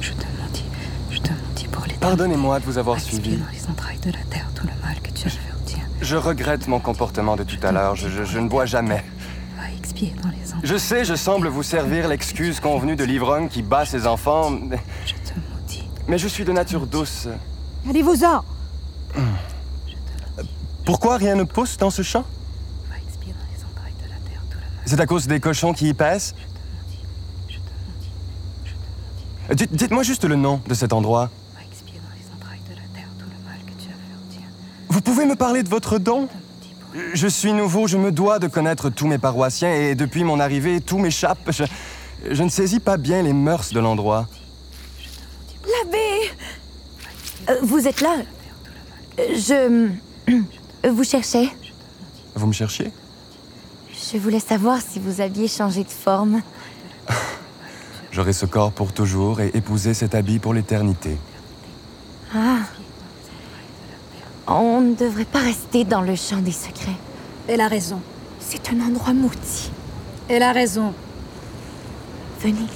je te maudis, je te maudis pour les Pardonnez-moi de vous avoir expier suivi. dans les entrailles de la terre tout le mal que tu as fait au tien. Je regrette mon comportement de tout à l'heure. Je, je- je ne bois jamais. Va expier dans les entrailles. Je sais, je semble vous servir l'excuse convenue de l'ivrogne qui bat ses enfants, mais- Je te maudis. mais je suis de nature douce. Allez-vous-en Pourquoi rien ne pousse dans ce champ? Va expier dans les entrailles de la terre tout le mal. C'est à cause des cochons qui y pèsent Je te maudis, je te maudis, je te maudis. Dites- Dites-moi juste le nom de cet endroit. Va expier dans les entrailles de la terre tout le mal que tu as fait au tien. Vous pouvez me parler de votre don Je suis nouveau, je me dois de connaître tous mes paroissiens et depuis mon arrivée, tout m'échappe. Je, je ne saisis pas bien les mœurs de l'endroit. L'abbé Euh, Vous êtes là Euh, Je... Vous cherchez Vous me cherchiez? Je voulais savoir si vous aviez changé de forme. J'aurai ce corps pour toujours et épouser cet habit pour l'éternité. Ah. On ne devrait pas rester dans le champ des secrets. Elle a raison. C'est un endroit maudit. Elle a raison. Venez.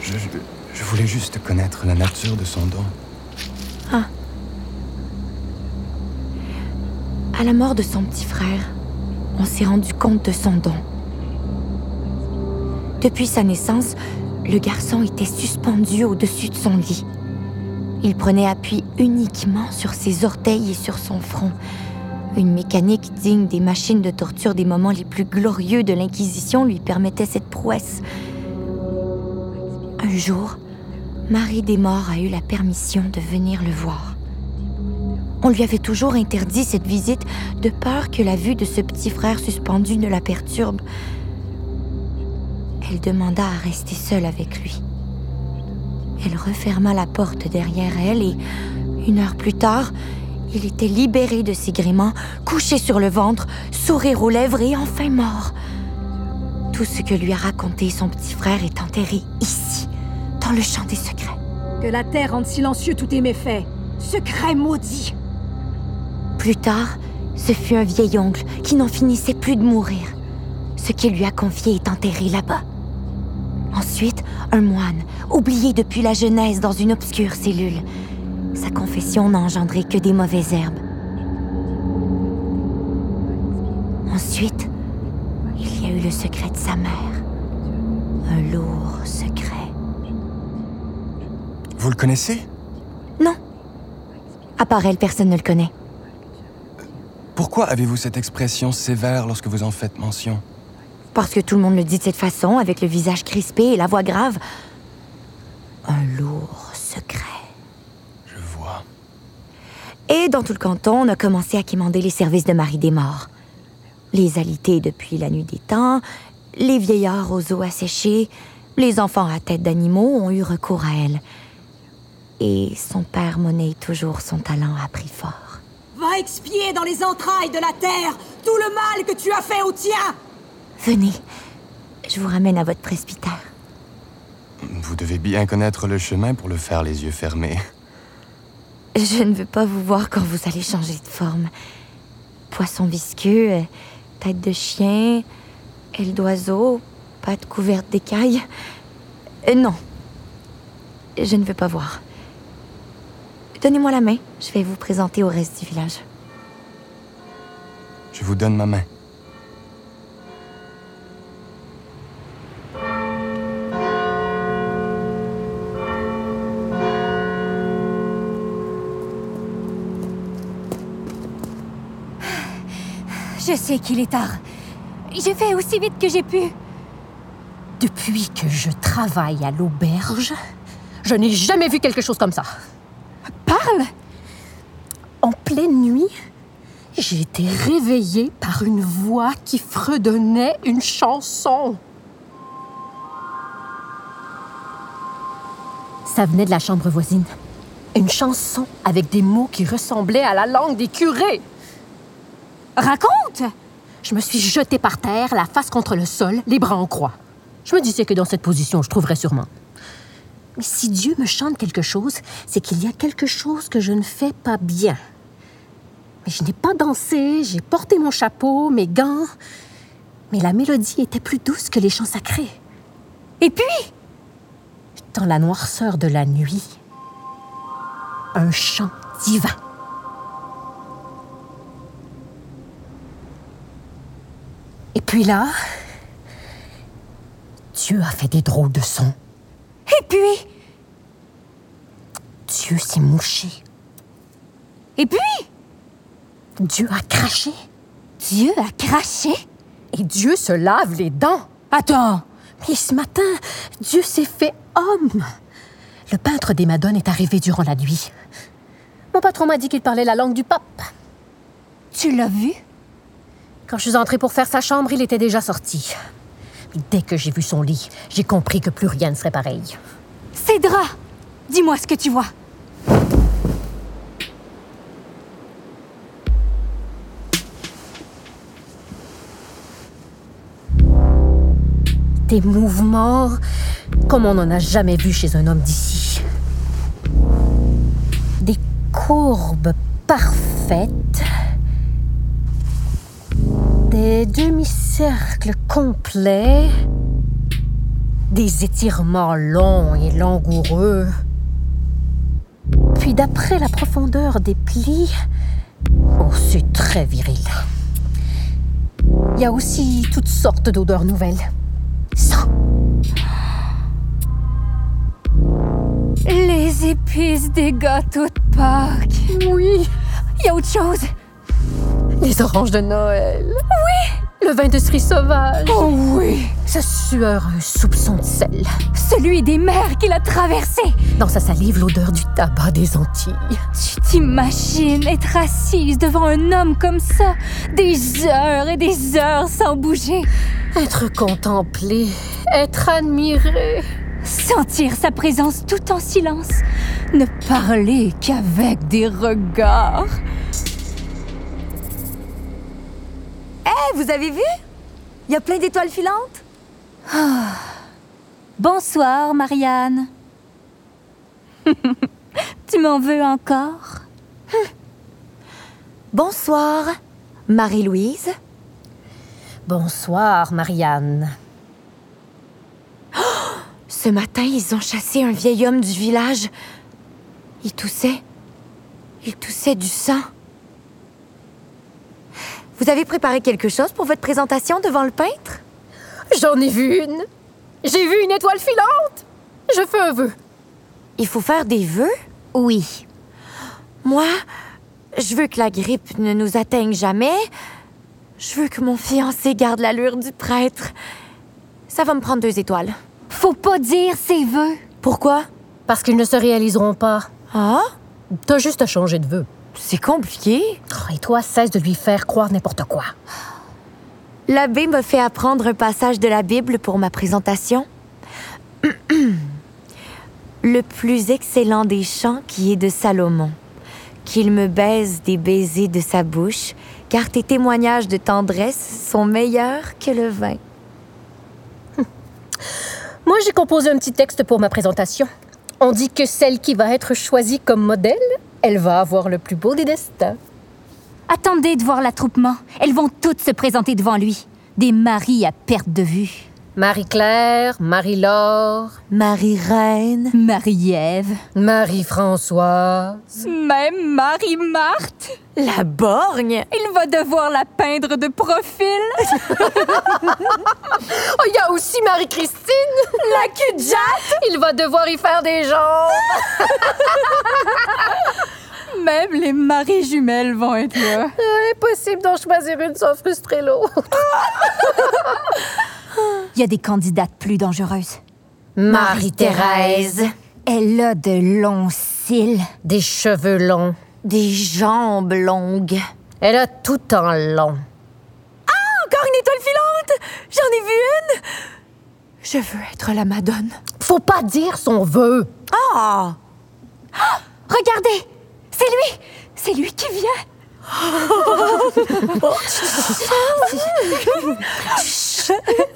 Je, je, je voulais juste connaître la nature de son don. À la mort de son petit frère, on s'est rendu compte de son don. Depuis sa naissance, le garçon était suspendu au-dessus de son lit. Il prenait appui uniquement sur ses orteils et sur son front. Une mécanique digne des machines de torture des moments les plus glorieux de l'Inquisition lui permettait cette prouesse. Un jour, Marie Desmorts a eu la permission de venir le voir. On lui avait toujours interdit cette visite de peur que la vue de ce petit frère suspendu ne la perturbe. Elle demanda à rester seule avec lui. Elle referma la porte derrière elle et, une heure plus tard, il était libéré de ses gréments, couché sur le ventre, sourire aux lèvres et enfin mort. Tout ce que lui a raconté son petit frère est enterré ici, dans le champ des secrets. Que la terre rende silencieux tous tes méfaits. Secret maudit. Plus tard, ce fut un vieil oncle qui n'en finissait plus de mourir. Ce qu'il lui a confié est enterré là-bas. Ensuite, un moine, oublié depuis la jeunesse dans une obscure cellule. Sa confession n'a engendré que des mauvaises herbes. Ensuite, il y a eu le secret de sa mère. Un lourd secret. Vous le connaissez? Non. À part elle, personne ne le connaît. Pourquoi avez-vous cette expression sévère lorsque vous en faites mention? Parce que tout le monde le dit de cette façon, avec le visage crispé et la voix grave. Un lourd secret. Je vois. Et dans tout le canton, on a commencé à quémander les services de Marie des Morts. Les alités depuis la nuit des temps, les vieillards aux os asséchés, les enfants à tête d'animaux ont eu recours à elle. Et son père monnaie toujours son talent à prix fort. Va expier dans les entrailles de la terre tout le mal que tu as fait au tien. Venez, je vous ramène à votre presbytère. Vous devez bien connaître le chemin pour le faire les yeux fermés. Je ne veux pas vous voir quand vous allez changer de forme. Poisson visqueux, tête de chien, aile d'oiseau, pattes couvertes d'écailles. Euh, non. Je ne veux pas voir. Donnez-moi la main, je vais vous présenter au reste du village. Je vous donne ma main. Je sais qu'il est tard. J'ai fait aussi vite que j'ai pu. Depuis que je travaille à l'auberge, je n'ai jamais vu quelque chose comme ça. Parle En pleine nuit, j'ai été réveillée par une voix qui fredonnait une chanson. Ça venait de la chambre voisine. Une chanson avec des mots qui ressemblaient à la langue des curés. Raconte Je me suis jetée par terre, la face contre le sol, les bras en croix. Je me disais que dans cette position, je trouverais sûrement. Mais si Dieu me chante quelque chose, c'est qu'il y a quelque chose que je ne fais pas bien. Mais je n'ai pas dansé, j'ai porté mon chapeau, mes gants. Mais la mélodie était plus douce que les chants sacrés. Et puis Dans la noirceur de la nuit, un chant divin. Et puis là, Dieu a fait des drôles de sons. Et puis Dieu s'est mouché. Et puis Dieu a craché. Dieu a craché Et Dieu se lave les dents. Attends Mais ce matin, Dieu s'est fait homme. Le peintre des Madones est arrivé durant la nuit. Mon patron m'a dit qu'il parlait la langue du pape. Tu l'as vu? Quand je suis entrée pour faire sa chambre, il était déjà sorti. Mais dès que j'ai vu son lit, j'ai compris que plus rien ne serait pareil. Cédra Dis-moi ce que tu vois. Des mouvements comme on n'en a jamais vu chez un homme d'ici. Des courbes parfaites. Des demi-cercles complets. Des étirements longs et langoureux. Puis d'après la profondeur des plis, oh, c'est très viril. Il y a aussi toutes sortes d'odeurs nouvelles. Les épices des gâteaux de Pâques. oui, Il y a autre chose. les oranges de Noël. Oui, le vin de cerise sauvage. Oh oui Sa sueur, un soupçon de sel. Celui des mers qu'il a traversé. Dans sa salive, l'odeur du tabac des Antilles. Tu t'imagines être assise devant un homme comme ça, des heures et des heures sans bouger, Être contemplé, être admiré. sentir sa présence tout en silence, ne parler qu'avec des regards. Vous avez vu? Il y a plein d'étoiles filantes. Bonsoir, Marianne. tu m'en veux encore? Bonsoir, Marie-Louise. Bonsoir, Marianne. Ce matin, ils ont chassé un vieil homme du village. Il toussait. Il toussait du sang. Vous avez préparé quelque chose pour votre présentation devant le peintre? J'en ai vu une. J'ai vu une étoile filante. Je fais un vœu. Il faut faire des vœux? Oui. Moi, je veux que la grippe ne nous atteigne jamais. Je veux que mon fiancé garde l'allure du prêtre. Ça va me prendre deux étoiles. Faut pas dire ses vœux. Pourquoi? Parce qu'ils ne se réaliseront pas. Ah? T'as juste à changer de vœu. C'est compliqué. Oh, Et toi, cesse de lui faire croire n'importe quoi. L'abbé m'a fait apprendre un passage de la Bible pour ma présentation. Le plus excellent des chants qui est de Salomon. Qu'il me baise des baisers de sa bouche, car tes témoignages de tendresse sont meilleurs que le vin. Moi, j'ai composé un petit texte pour ma présentation. On dit que celle qui va être choisie comme modèle, elle va avoir le plus beau des destins. Attendez de voir l'attroupement. Elles vont toutes se présenter devant lui. Des maris à perte de vue. Marie-Claire, Marie-Laure, Marie-Reine, Marie-Ève. Marie-Françoise. Même Marie-Marthe. la borgne, Il va devoir la peindre de profil. Oh, il y a aussi Marie-Christine. La cul de jatte. Il va devoir y faire des jambes. Même les maris jumelles vont être là. Impossible d'en choisir une sans frustrer l'autre. Il y a des candidates plus dangereuses. Marie-Thérèse, Elle a de longs cils. Des cheveux longs. des jambes longues. Elle a tout en long. Encore une étoile filante! J'en ai vu une! Je veux être la Madone. Faut pas dire son vœu. Ah! Regardez, c'est lui. C'est lui qui vient.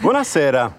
Buonasera.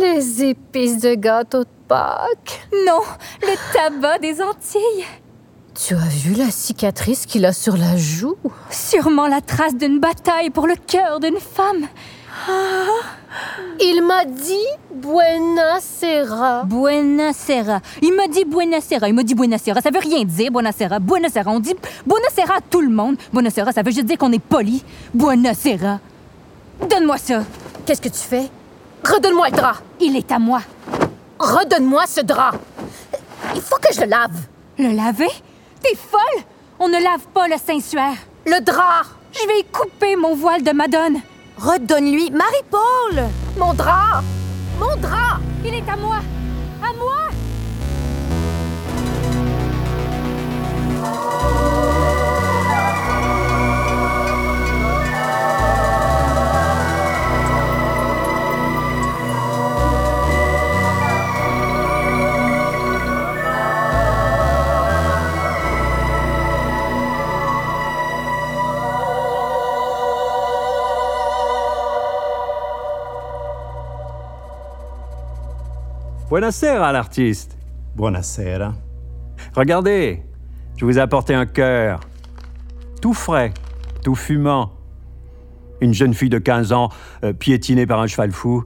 Les épices de gâteau de Pâques. Non, le tabac des Antilles. Tu as vu la cicatrice qu'il a sur la joue? Sûrement la trace d'une bataille pour le cœur d'une femme. Il m'a dit Buena Sera. Buena Sera. Il me dit Buena Sera. Il me dit. Ça veut rien dire, Buena Sera. Buena Sera. On dit Buena Sera à tout le monde. Buena Sera, ça veut juste dire qu'on est poli. Buena Sera. Donne-moi ça. Qu'est-ce que tu fais? Redonne-moi le drap. Il est à moi. Redonne-moi ce drap. Il faut que je le lave. Le laver? T'es folle? On ne lave pas le Saint-Suaire. Le drap. Je vais couper mon voile de Madone. Redonne-lui Marie-Paul Mon drap. Mon drap. Il est à moi. À moi. Buonasera, l'artiste. Buonasera. Regardez, je vous ai apporté un cœur. Tout frais, tout fumant. Une jeune fille de 15 ans, euh, piétinée par un cheval fou.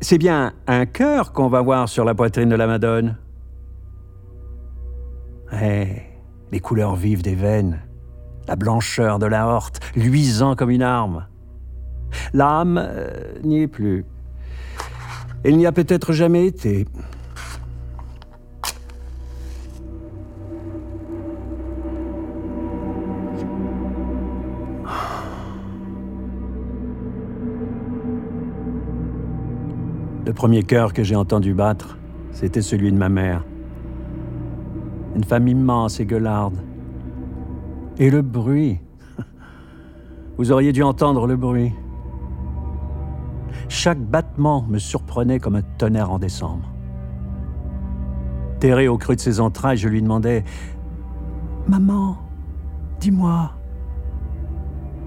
C'est bien un cœur qu'on va voir sur la poitrine de la Madone. Eh, les couleurs vives des veines, la blancheur de la horte, luisant comme une arme. L'âme euh, n'y est plus. Il n'y a peut-être jamais été. Le premier cœur que j'ai entendu battre, c'était celui de ma mère. Une femme immense et gueularde. Et le bruit. Vous auriez dû entendre le bruit. Chaque battement me surprenait comme un tonnerre en décembre. Terré au creux de ses entrailles, je lui demandais Maman, dis-moi,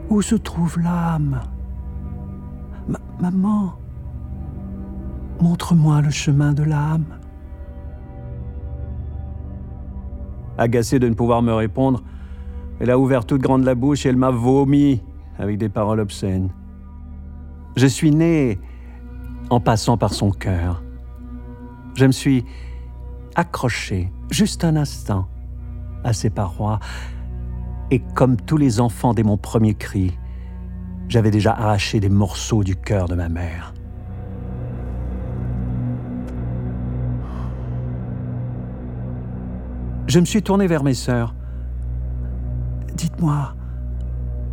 où se trouve l'âme? Ma- Maman, montre-moi le chemin de l'âme. Agacée de ne pouvoir me répondre, elle a ouvert toute grande la bouche et elle m'a vomi avec des paroles obscènes. Je suis né en passant par son cœur. Je me suis accroché juste un instant à ses parois et comme tous les enfants dès mon premier cri, j'avais déjà arraché des morceaux du cœur de ma mère. Je me suis tourné vers mes sœurs. Dites-moi,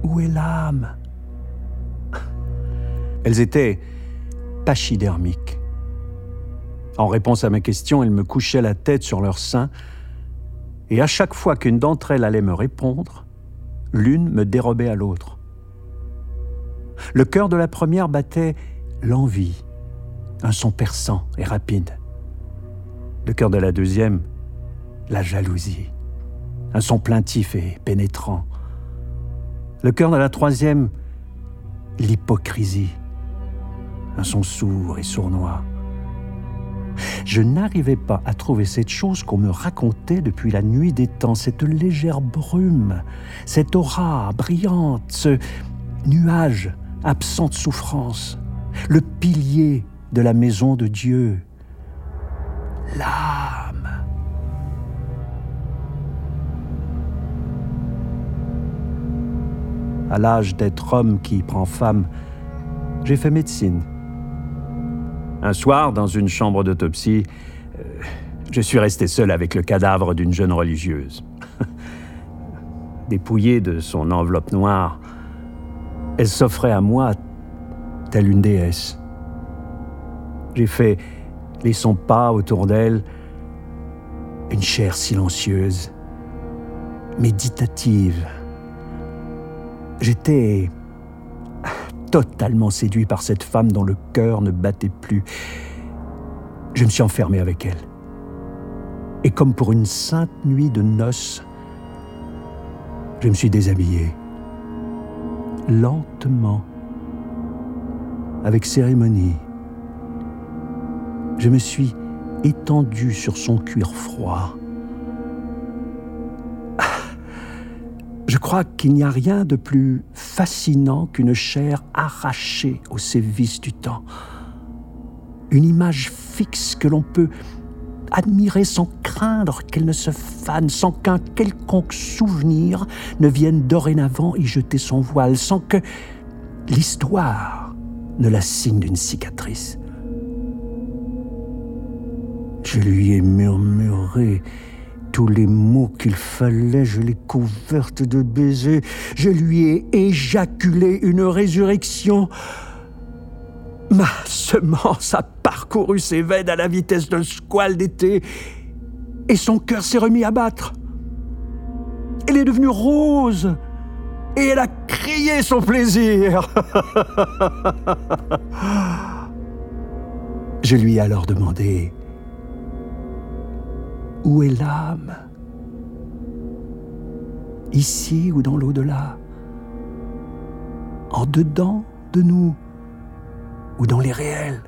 où est l'âme? Elles étaient pachydermiques. En réponse à ma question, elles me couchaient la tête sur leur sein, et à chaque fois qu'une d'entre elles allait me répondre, l'une me dérobait à l'autre. Le cœur de la première battait l'envie, un son perçant et rapide. Le cœur de la deuxième, la jalousie, un son plaintif et pénétrant. Le cœur de la troisième, l'hypocrisie, un son sourd et sournois. Je n'arrivais pas à trouver cette chose qu'on me racontait depuis la nuit des temps, cette légère brume, cette aura brillante, ce nuage absent de souffrance, le pilier de la maison de Dieu, l'âme. À l'âge d'être homme qui prend femme, j'ai fait médecine. Un soir, dans une chambre d'autopsie, euh, je suis resté seul avec le cadavre d'une jeune religieuse. Dépouillée de son enveloppe noire, elle s'offrait à moi telle une déesse. J'ai fait les sons pas autour d'elle, une chair silencieuse, méditative. J'étais totalement séduit par cette femme dont le cœur ne battait plus. Je me suis enfermé avec elle. Et comme pour une sainte nuit de noces, je me suis déshabillé. Lentement, avec cérémonie. Je me suis étendu sur son cuir froid. Je crois qu'il n'y a rien de plus fascinant qu'une chair arrachée aux sévices du temps. Une image fixe que l'on peut admirer sans craindre qu'elle ne se fane, sans qu'un quelconque souvenir ne vienne dorénavant y jeter son voile, sans que l'histoire ne la signe d'une cicatrice. Je lui ai murmuré tous les mots qu'il fallait, je l'ai couverte de baisers, je lui ai éjaculé une résurrection. Ma semence a parcouru ses veines à la vitesse d'un squale d'été, et son cœur s'est remis à battre. Elle est devenue rose, et elle a crié son plaisir. Je lui ai alors demandé où est l'âme? Ici ou dans l'au-delà? En dedans de nous ou dans les réels?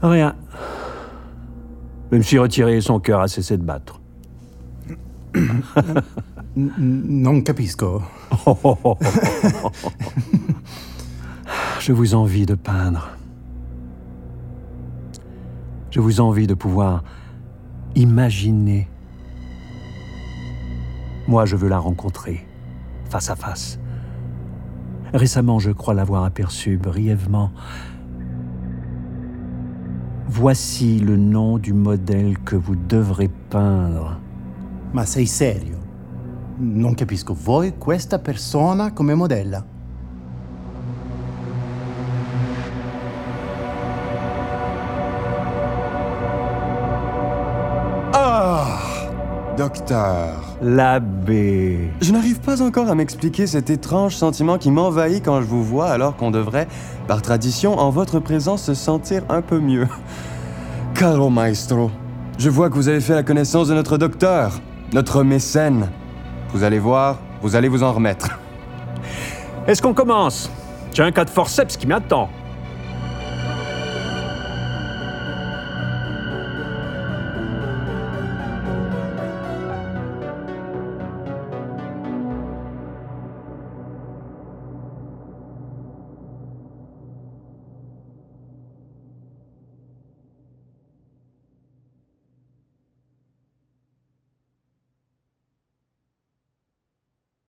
Rien. Je me suis retiré et son cœur a cessé de battre. Non capisco. Je vous envie de peindre. Je vous envie de pouvoir imaginer. Moi, je veux la rencontrer, face à face. Récemment, je crois l'avoir aperçue brièvement. Voici le nom du modèle que vous devrez peindre. Ma sei serio? Non capisco. Vuoi questa persona? Docteur. L'abbé. Je n'arrive pas encore à m'expliquer cet étrange sentiment qui m'envahit quand je vous vois alors qu'on devrait, par tradition, en votre présence, se sentir un peu mieux. Caro maestro, je vois que vous avez fait la connaissance de notre docteur, notre mécène. Vous allez voir, vous allez vous en remettre. Est-ce qu'on commence? J'ai un cas de forceps qui m'attend.